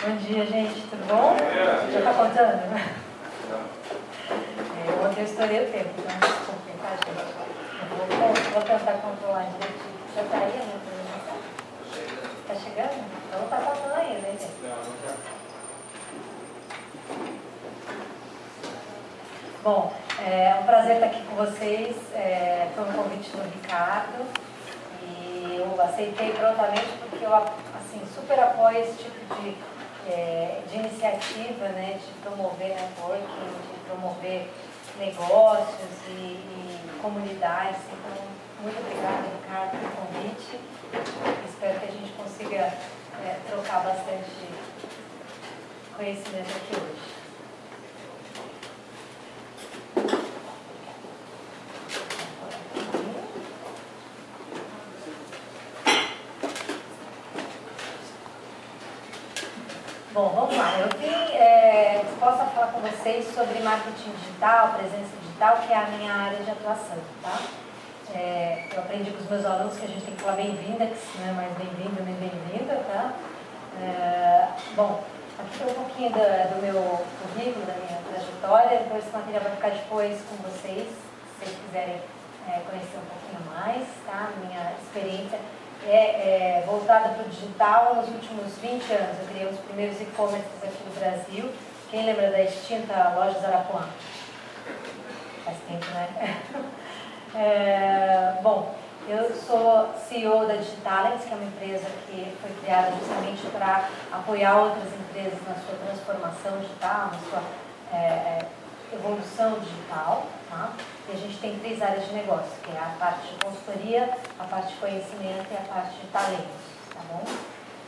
Bom dia, gente, tudo bom? Já tá contando? É, ontem eu estourei o tempo, então desculpem, tá, gente? Vou, vou tentar controlar direitinho. Já tá aí, né? Tá chegando? Então tá contando ainda, gente? Bom, é um prazer estar aqui com vocês. É, foi um convite do Ricardo e eu aceitei prontamente porque eu assim, super apoio esse tipo de é, de iniciativa, né, de promover networking, de promover negócios e, e comunidades. Então, muito obrigada, Ricardo, pelo convite. Espero que a gente consiga é, trocar bastante conhecimento aqui hoje. Bom, vamos lá. Eu vim é, disposta a falar com vocês sobre marketing digital, presença digital, que é a minha área de atuação, tá? É, eu aprendi com os meus alunos que a gente tem que falar bem-vinda, não é mais bem-vindo nem bem-vinda, tá? É, bom, aqui um pouquinho do, do meu currículo, da minha trajetória, depois esse material vai ficar depois com vocês, se vocês quiserem é, conhecer um pouquinho mais, tá? Minha experiência é, é voltada para o digital nos últimos 20 anos. Eu criei os primeiros e-commerces aqui no Brasil. Quem lembra da extinta loja Zarapuã? Faz tempo, né? É, bom, eu sou CEO da Digitalens, que é uma empresa que foi criada justamente para apoiar outras empresas na sua transformação digital, na sua é, é evolução digital. Tá? E a gente tem três áreas de negócio, que é a parte de consultoria, a parte de conhecimento e a parte de talentos. Tá bom?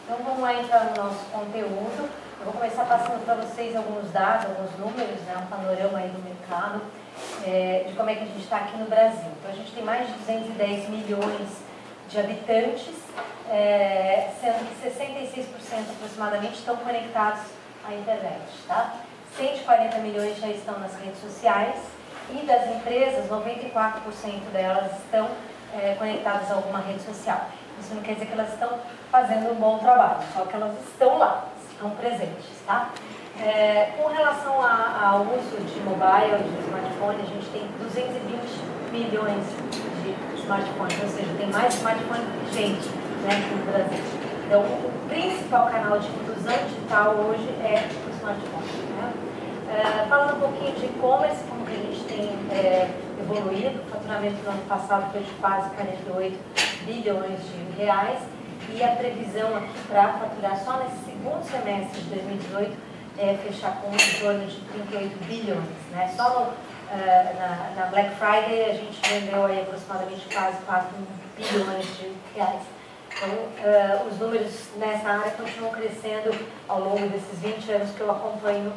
Então vamos lá entrar no nosso conteúdo. Eu vou começar passando para vocês alguns dados, alguns números, né, um panorama aí do mercado, é, de como é que a gente está aqui no Brasil. Então a gente tem mais de 210 milhões de habitantes, é, sendo que 66% aproximadamente estão conectados à internet. Tá? 140 milhões já estão nas redes sociais e das empresas, 94% delas estão é, conectadas a alguma rede social. Isso não quer dizer que elas estão fazendo um bom trabalho, só que elas estão lá, estão presentes, tá? É, com relação ao uso de mobile, de smartphone, a gente tem 220 milhões de smartphones, ou seja, tem mais smartphone que gente né, no Brasil. Então, o principal canal de inclusão digital hoje é o smartphone. Né? É, falando um pouquinho de e-commerce, como que a gente tem é, evoluído, o faturamento do ano passado foi de quase 48 bilhões de reais e a previsão aqui para faturar só nesse segundo semestre de 2018 é fechar com em torno de 38 bilhões. Né? Só no, uh, na, na, Black Friday a gente vendeu aí aproximadamente quase 4 bilhões de reais. Então, uh, os números nessa área continuam crescendo ao longo desses 20 anos que eu acompanho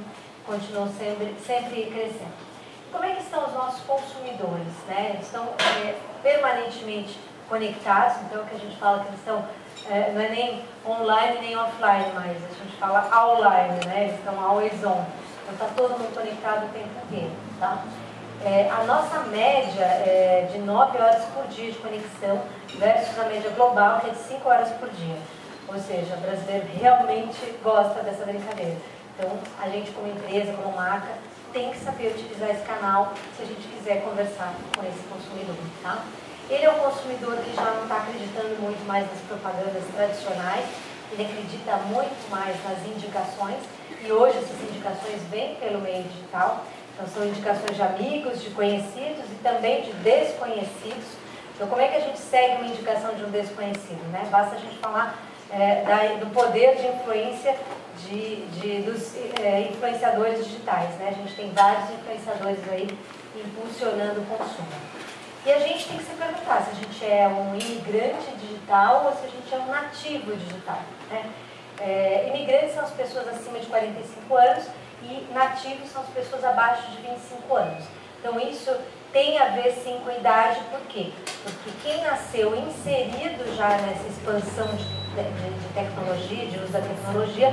continuam sempre, sempre crescendo. Como é que estão os nossos consumidores? Né? Estão é, permanentemente conectados, então o que a gente fala que eles estão, é, não é nem online nem offline, mas a gente fala online, né? eles estão always on. Então está todo mundo conectado o tempo inteiro. Tá? É, a nossa média é de 9 horas por dia de conexão versus a média global, que é de 5 horas por dia. Ou seja, o brasileiro realmente gosta dessa brincadeira. Então, a gente como empresa, como marca, tem que saber utilizar esse canal se a gente quiser conversar com esse consumidor, tá? Ele é um consumidor que já não está acreditando muito mais nas propagandas tradicionais, ele acredita muito mais nas indicações, e hoje essas indicações vêm pelo meio digital, então são indicações de amigos, de conhecidos e também de desconhecidos. Então como é que a gente segue uma indicação de um desconhecido? Né? Basta a gente falar é, da, do poder de influência de, de dos é, influenciadores digitais. Né? A gente tem vários influenciadores aí impulsionando o consumo. E a gente tem que se perguntar se a gente é um imigrante digital ou se a gente é um nativo digital. Né? É, imigrantes são as pessoas acima de 45 anos e nativos são as pessoas abaixo de 25 anos. Então isso tem a ver sim com idade, por quê? Porque quem nasceu inserido já nessa expansão de, de, de tecnologia, de uso da tecnologia,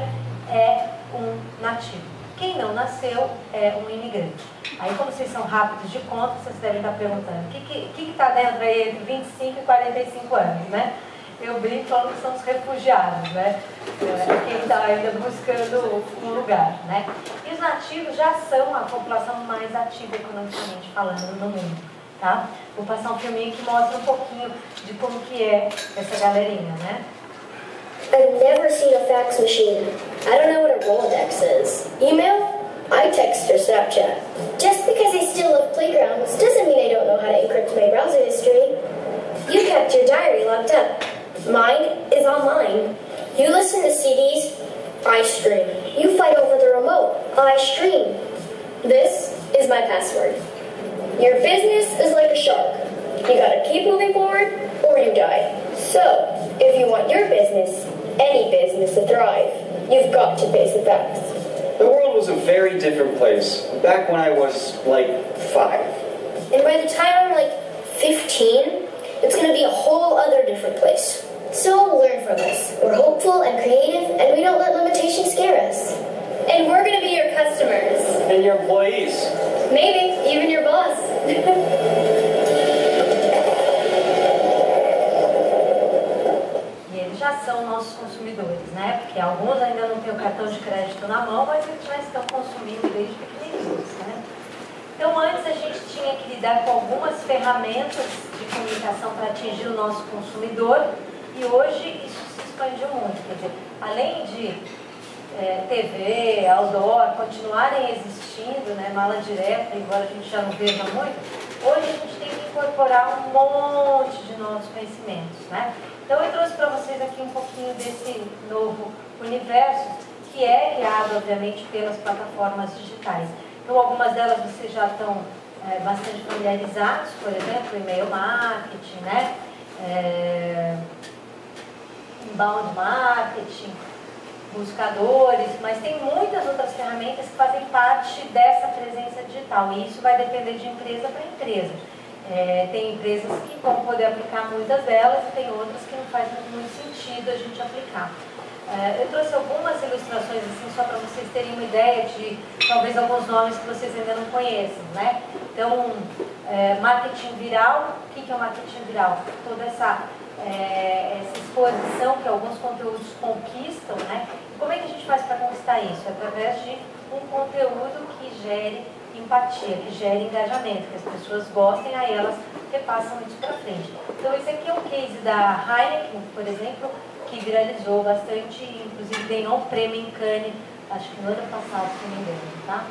é um nativo. Quem não nasceu é um imigrante. Aí, como vocês são rápidos de conta, vocês devem estar perguntando: o que está tá dentro aí entre 25 e 45 anos, né? eu brinco falando que são os refugiados, né? É, quem está ainda buscando um lugar, né? E os nativos já são a população mais ativa economicamente falando no mundo, tá? Vou passar um filminho que mostra um pouquinho de como que é essa galerinha, né? I've never seen a fax machine. I don't know what a Rolodex is. Email? I text or Snapchat. Just because I still love playgrounds doesn't mean I don't know how to encrypt my browser history. You kept your diary locked up. Mine is online. You listen to CDs, I stream. You fight over the remote, I stream. This is my password. Your business is like a shark. You gotta keep moving forward or you die. So, if you want your business, any business to thrive, you've got to face the facts. The world was a very different place back when I was like five. And by the time I'm like 15, it's gonna be a whole other different place. So learn from us. We're hopeful and creative, and we don't let limitations scare us. And we're gonna be your customers. And your employees. Maybe even your boss. são nossos consumidores, né? Porque alguns ainda não têm o cartão de crédito na mão, mas eles já estão consumindo desde pequenininhos, né? Então, antes a gente tinha que lidar com algumas ferramentas de comunicação para atingir o nosso consumidor e hoje isso se expandiu muito. Quer dizer, além de é, TV, outdoor continuarem existindo, né, mala direta, embora a gente já não veja muito, hoje a gente tem que incorporar um monte de novos conhecimentos. Né? Então eu trouxe para vocês aqui um pouquinho desse novo universo que é criado, obviamente, pelas plataformas digitais. Então algumas delas vocês já estão é, bastante familiarizados, por exemplo, e-mail marketing, né? É, inbound marketing, buscadores, mas tem muitas outras ferramentas que fazem parte dessa presença digital e isso vai depender de empresa para empresa. É, tem empresas que vão poder aplicar muitas delas e tem outras que não faz muito sentido a gente aplicar. É, eu trouxe algumas ilustrações assim só para vocês terem uma ideia de talvez alguns nomes que vocês ainda não conheçam, né? Então, é, marketing viral, o que é marketing viral? Toda essa é, essa exposição que alguns conteúdos conquistam, né? Como é que a gente faz para conquistar isso? Através de um conteúdo que gere empatia, que gere engajamento, que as pessoas gostem, aí elas repassam isso para frente. Então esse aqui é um case da Heineken, por exemplo, que viralizou bastante, inclusive ganhou um prêmio em Cannes, acho que no ano passado, se não me engano, tá?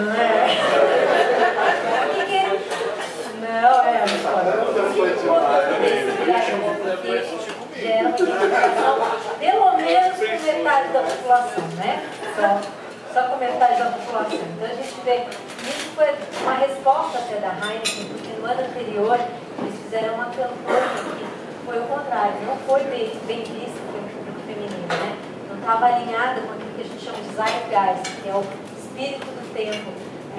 não é? Não, é. Pelo menos com metade da população, né? Só, só metade da população. Então a gente vê, isso foi uma resposta até da Heineken, porque no ano anterior eles fizeram uma campanha que foi o contrário, não foi bem, bem vista pelo público feminino, né? Não estava alinhada com aquilo que a gente chama de zeitgeist, que é o espírito do tempo,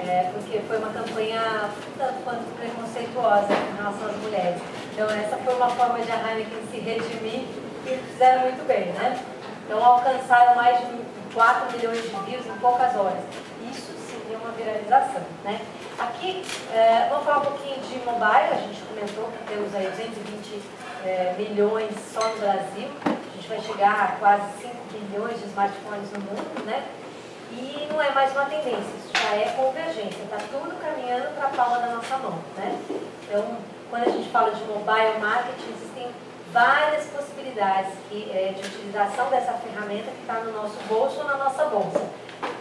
é, porque foi uma campanha tanto quanto preconceituosa em relação às mulheres. Então essa foi uma forma de a Heineken se redimir e fizeram muito bem, né? Então alcançaram mais de 4 milhões de views em poucas horas. Isso sim é uma viralização, né? Aqui, é, vamos falar um pouquinho de mobile, a gente comentou que temos aí 220 é, milhões só no Brasil, a gente vai chegar a quase 5 bilhões de smartphones no mundo, né? E não é mais uma tendência, isso já é convergência, está tudo caminhando para a palma da nossa mão, né? Então, quando a gente fala de mobile marketing, existem várias possibilidades que, é, de utilização dessa ferramenta que está no nosso bolso ou na nossa bolsa.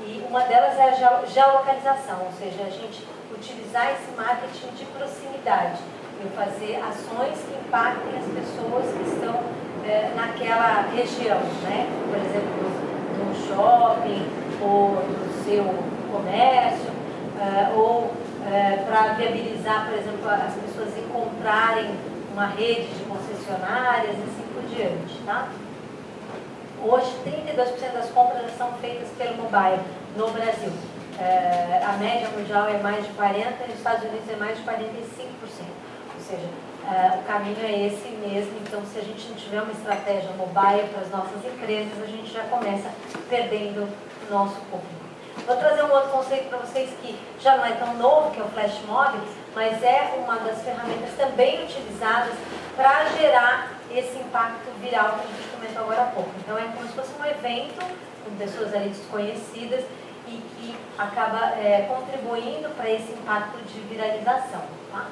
E uma delas é a geolocalização, ou seja, a gente utilizar esse marketing de proximidade, eu fazer ações que impactem as pessoas que estão é, naquela região, né? por exemplo, no shopping, ou no seu comércio, uh, ou uh, para viabilizar, por exemplo, as pessoas encontrarem uma rede de concessionárias e assim por diante. Tá? Hoje, 32% das compras são feitas pelo mobile no Brasil. Uh, a média mundial é mais de 40%, e nos Estados Unidos é mais de 45%. Ou seja, Uh, o caminho é esse mesmo, então se a gente não tiver uma estratégia mobile para as nossas empresas, a gente já começa perdendo nosso público. Vou trazer um outro conceito para vocês que já não é tão novo, que é o Flash Mob, mas é uma das ferramentas também utilizadas para gerar esse impacto viral que a gente comentou agora há pouco. Então é como se fosse um evento com pessoas ali desconhecidas e que acaba é, contribuindo para esse impacto de viralização. Tá?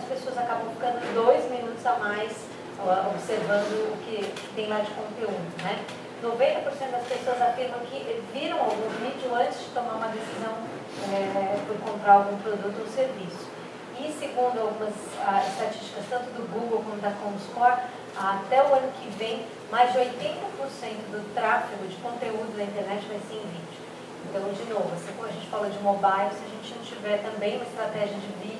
as pessoas acabam ficando dois minutos a mais observando o que tem lá de conteúdo, né? 90% das pessoas afirmam que viram algum vídeo antes de tomar uma decisão é, por comprar algum produto ou serviço. E segundo algumas ah, estatísticas, tanto do Google como da Comscore, até o ano que vem, mais de 80% do tráfego de conteúdo da internet vai ser em vídeo. Então, de novo, assim como a gente fala de mobile, se a gente não tiver também uma estratégia de vídeo,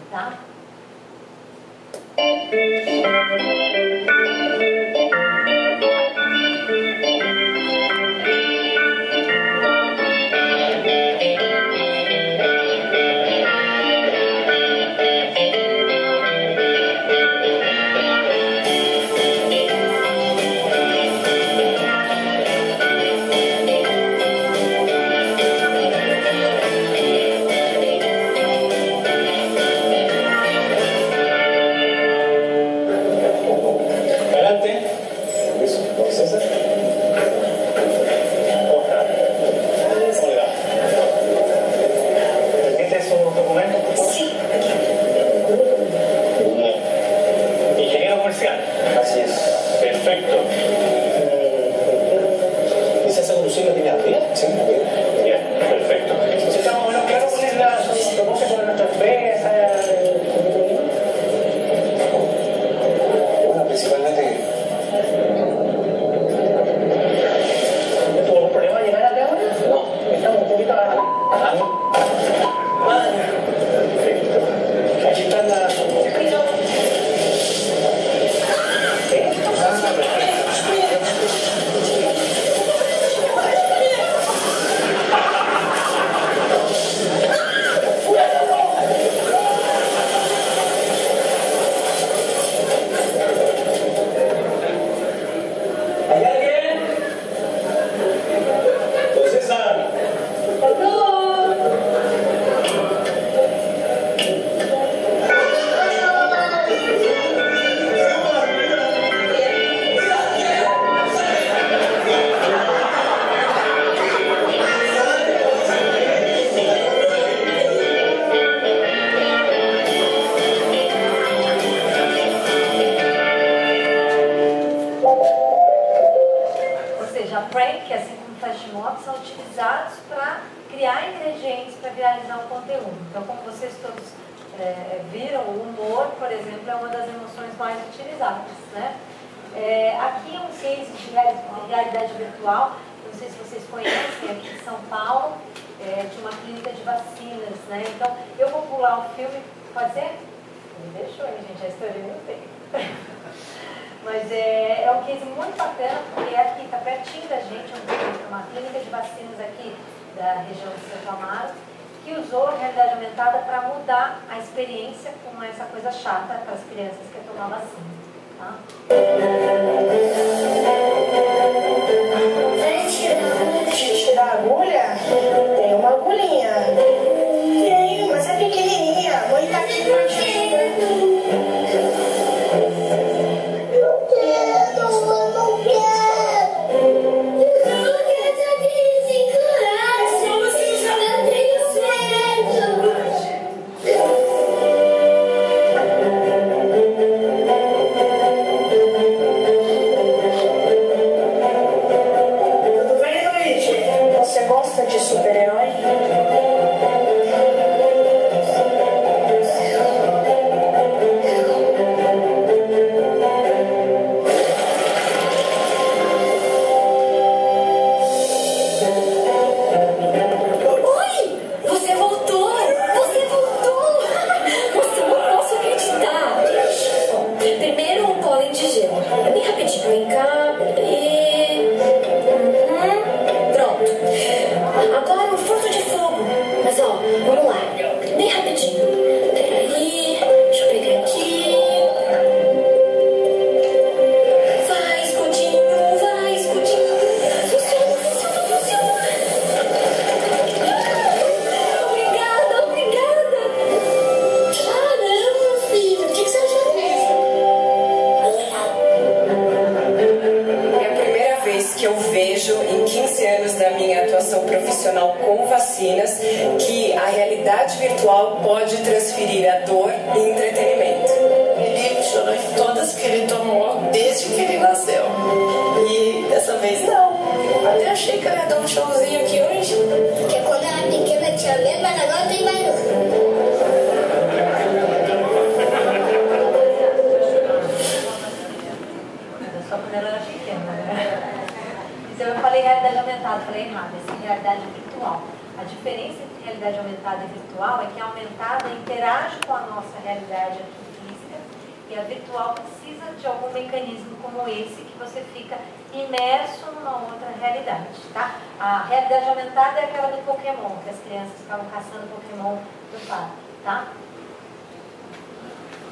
嗯 aqui de São Paulo, é, de uma clínica de vacinas, né? Então, eu vou pular o filme, pode ser? Me deixou aí, gente, a história não tem. Mas é, é um case muito bacana, porque é aqui, está pertinho da gente, uma clínica de vacinas aqui da região de Santo Amaro, que usou a realidade aumentada para mudar a experiência com essa coisa chata para as crianças que é tomar vacina. Tá? Angolina. A diferença entre realidade aumentada e virtual é que a aumentada interage com a nossa realidade aqui física e a virtual precisa de algum mecanismo como esse que você fica imerso numa outra realidade, tá? A realidade aumentada é aquela do Pokémon, que as crianças ficavam caçando Pokémon no parque, tá?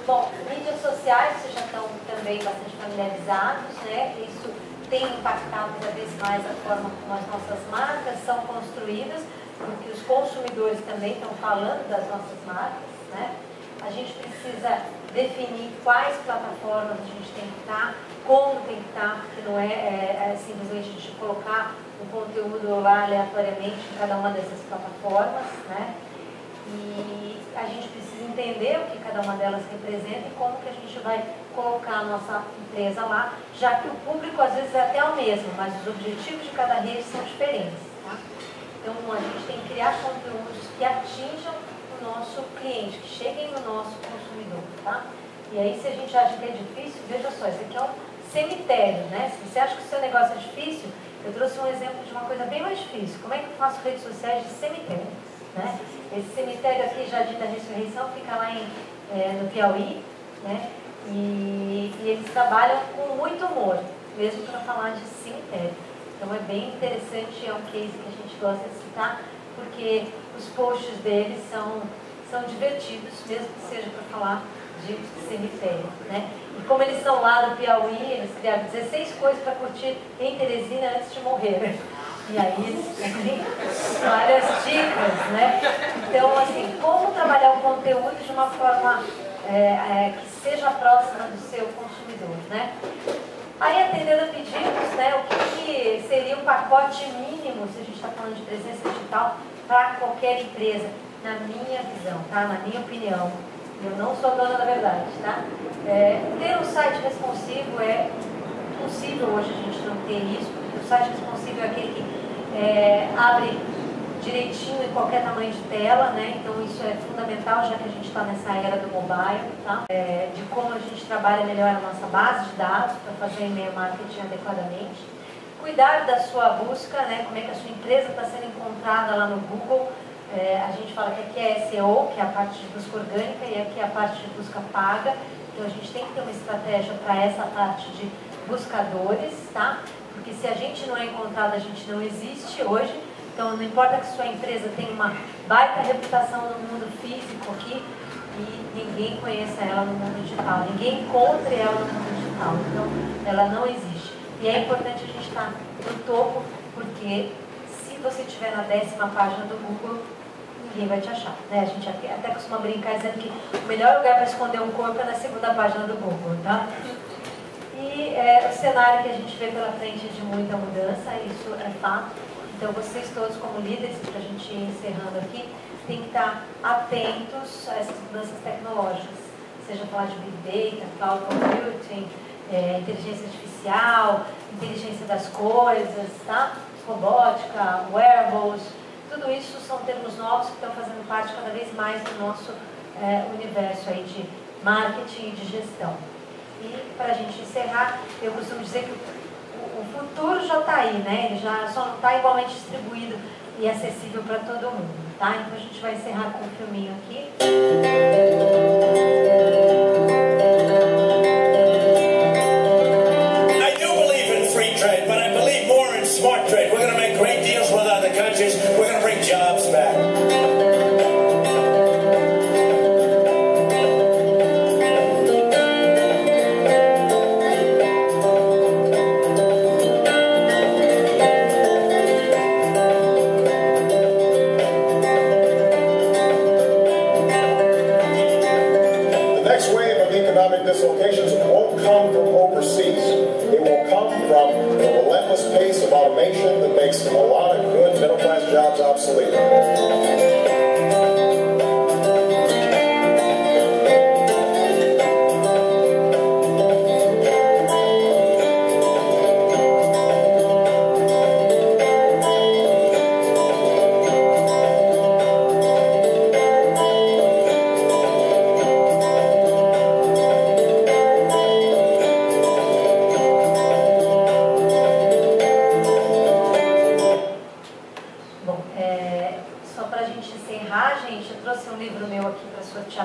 Bom, mídias sociais, vocês já estão também bastante familiarizados, né? Isso tem impactado cada vez mais a forma como as nossas marcas são construídas, porque os consumidores também estão falando das nossas marcas, né? A gente precisa definir quais plataformas a gente tem que estar, como tem que estar, porque não é, é, é simplesmente a gente colocar um conteúdo lá aleatoriamente em cada uma dessas plataformas, né? E a gente precisa entender o que cada uma delas representa e como que a gente vai colocar a nossa empresa lá, já que o público às vezes é até o mesmo, mas os objetivos de cada rede são diferentes. Então a gente tem que criar conteúdos que atinjam o nosso cliente, que cheguem no nosso consumidor. Tá? E aí se a gente acha que é difícil, veja só, isso aqui é um cemitério, né? Se você acha que o seu negócio é difícil, eu trouxe um exemplo de uma coisa bem mais difícil. Como é que eu faço redes sociais de cemitério? Né? Esse cemitério aqui, Jardim da Ressurreição, fica lá em, é, no Piauí, né? E, e, eles trabalham com muito humor, mesmo para falar de cemitério. Então é bem interessante, é um case que a gente gosta de citar, porque os posts deles são, são divertidos, mesmo que seja para falar de cemitério. Né? E como eles são lá do Piauí, eles criaram 16 coisas para curtir em Teresina antes de morrer. E aí tem várias dicas, né? Então, assim, como trabalhar o conteúdo de uma forma é, é, que seja próxima do seu consumidor, né? Aí, atendendo a pedidos, né, o que, seria o um pacote mínimo, se a gente está falando de presença digital, para qualquer empresa, na minha visão, tá? Na minha opinião. Eu não sou dona da verdade, tá? É, ter um site responsivo é possível hoje a gente não ter isso, porque o site responsivo é aquele que é, abre direitinho em qualquer tamanho de tela, né? Então isso é fundamental, já que a gente está nessa era do mobile, tá? É, de como a gente trabalha melhor a nossa base de dados para fazer e-mail marketing adequadamente. Cuidar da sua busca, né? Como é que a sua empresa está sendo encontrada lá no Google. É, a gente fala que aqui é SEO, que é a parte de busca orgânica, e aqui é a parte de busca paga. Então a gente tem que ter uma estratégia para essa parte de buscadores, tá? Porque se a gente não é encontrado, a gente não existe hoje. Então, não importa que sua empresa tenha uma baita reputação no mundo físico aqui e ninguém conheça ela no mundo digital, ninguém encontre ela no mundo digital. Então, ela não existe. E é importante a gente estar no topo, porque se você estiver na décima página do Google, ninguém vai te achar. Né? A gente até, costuma brincar dizendo que o melhor lugar para esconder um corpo é na segunda página do Google. Tá? E é, o cenário que a gente vê pela frente é de muita mudança, isso é fato. Então, vocês todos, como líderes, para a gente ir encerrando aqui, tem que estar atentos a essas mudanças tecnológicas, seja falar de Big Data, Cloud Computing, é, inteligência artificial, inteligência das coisas, tá? robótica, wearables, tudo isso são termos novos que estão fazendo parte cada vez mais do nosso é, universo aí de marketing e de gestão. E para a gente encerrar, eu costumo dizer que o futuro já está aí, né? Ele já só não está igualmente distribuído e acessível para todo mundo, tá? Então a gente vai encerrar com um filminho aqui.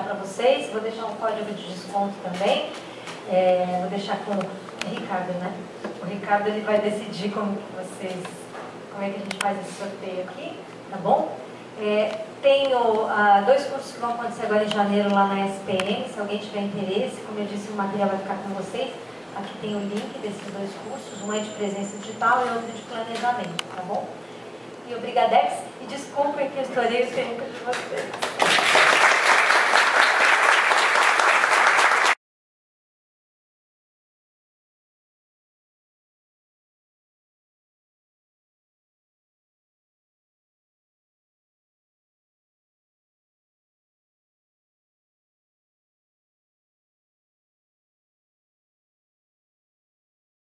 Para vocês. Vou deixar um código de desconto também. É, vou deixar com o Ricardo, né? O Ricardo ele vai decidir como vocês, como é que a gente faz esse sorteio aqui, tá bom? É, tenho ah, dois cursos que vão acontecer agora em janeiro lá na SPM, se alguém tiver interesse, como eu disse, o material vai ficar com vocês. Aqui tem o link desses dois cursos, um é de presença digital e outro de planejamento, tá bom? E obrigadex, e desculpem que eu estourei o tempo de vocês.